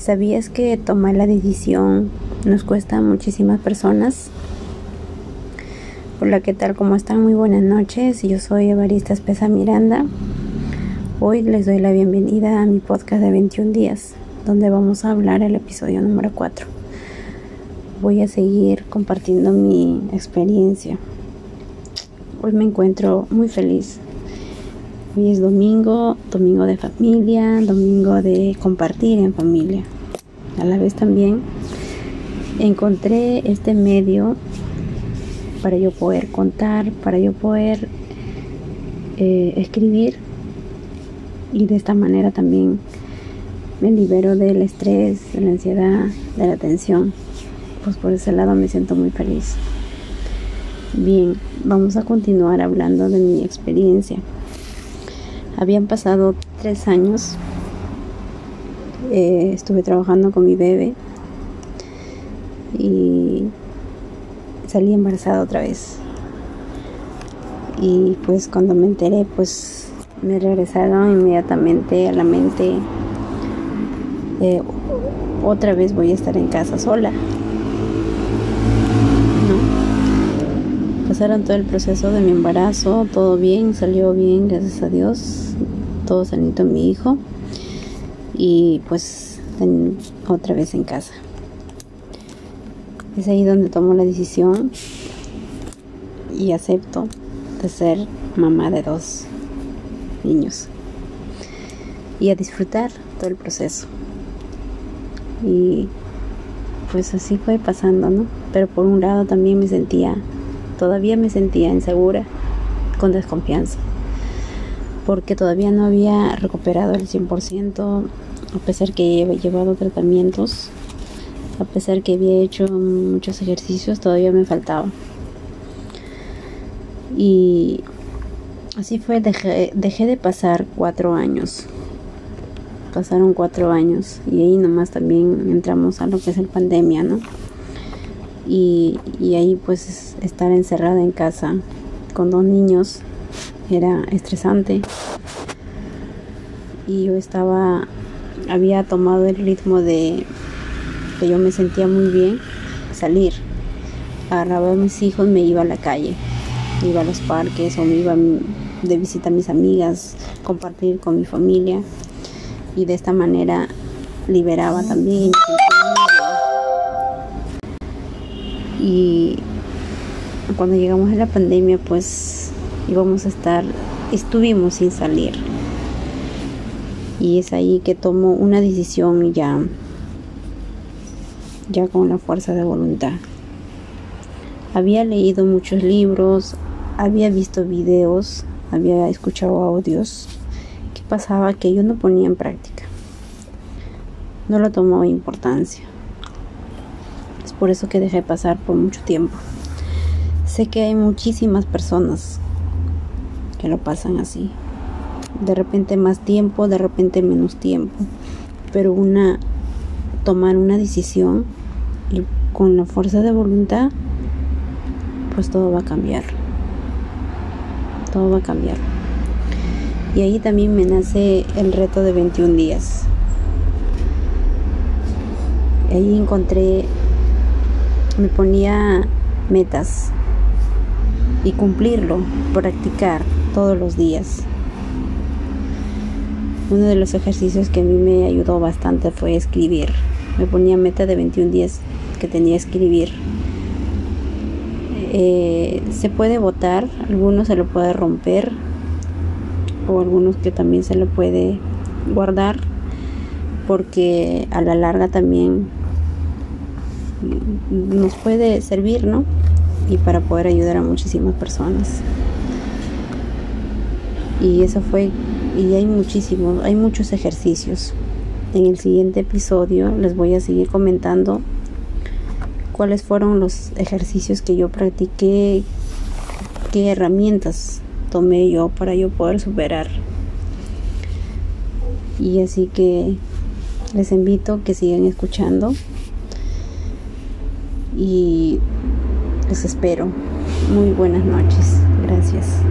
¿Sabías que tomar la decisión nos cuesta a muchísimas personas? Hola, ¿qué tal? ¿Cómo están? Muy buenas noches. Yo soy Evarista Espesa Miranda. Hoy les doy la bienvenida a mi podcast de 21 días, donde vamos a hablar el episodio número 4. Voy a seguir compartiendo mi experiencia. Hoy me encuentro muy feliz Hoy es domingo, domingo de familia, domingo de compartir en familia. A la vez también encontré este medio para yo poder contar, para yo poder eh, escribir y de esta manera también me libero del estrés, de la ansiedad, de la tensión. Pues por ese lado me siento muy feliz. Bien, vamos a continuar hablando de mi experiencia. Habían pasado tres años. Eh, estuve trabajando con mi bebé y salí embarazada otra vez. Y pues cuando me enteré, pues me regresaron inmediatamente a la mente, eh, otra vez voy a estar en casa sola. Pasaron todo el proceso de mi embarazo, todo bien, salió bien, gracias a Dios todo sanito mi hijo y pues otra vez en casa. Es ahí donde tomo la decisión y acepto de ser mamá de dos niños y a disfrutar todo el proceso. Y pues así fue pasando, ¿no? Pero por un lado también me sentía, todavía me sentía insegura, con desconfianza porque todavía no había recuperado el 100%, a pesar que he llevado tratamientos, a pesar que había hecho muchos ejercicios, todavía me faltaba. Y así fue, dejé, dejé de pasar cuatro años. Pasaron cuatro años y ahí nomás también entramos a lo que es el pandemia, ¿no? Y, ahí pues estar encerrada en casa con dos niños era estresante. Y yo estaba había tomado el ritmo de que yo me sentía muy bien salir. Agarraba a mis hijos me iba a la calle. Iba a los parques o me iba de visita a mis amigas compartir con mi familia. Y de esta manera liberaba también cuando llegamos a la pandemia pues íbamos a estar, estuvimos sin salir. Y es ahí que tomo una decisión ya, ya con la fuerza de voluntad. Había leído muchos libros, había visto videos, había escuchado audios. ¿Qué pasaba? Que yo no ponía en práctica. No lo tomaba importancia. Por eso que dejé pasar por mucho tiempo. Sé que hay muchísimas personas que lo pasan así. De repente más tiempo, de repente menos tiempo. Pero una tomar una decisión y con la fuerza de voluntad, pues todo va a cambiar. Todo va a cambiar. Y ahí también me nace el reto de 21 días. Ahí encontré, me ponía metas y cumplirlo, practicar todos los días. Uno de los ejercicios que a mí me ayudó bastante fue escribir. Me ponía meta de 21 días que tenía que escribir. Eh, se puede votar, algunos se lo puede romper o algunos que también se lo puede guardar porque a la larga también nos puede servir, ¿no? Y para poder ayudar a muchísimas personas. Y eso fue y hay muchísimos hay muchos ejercicios. En el siguiente episodio les voy a seguir comentando cuáles fueron los ejercicios que yo practiqué qué herramientas tomé yo para yo poder superar. Y así que les invito que sigan escuchando y les espero. Muy buenas noches. Gracias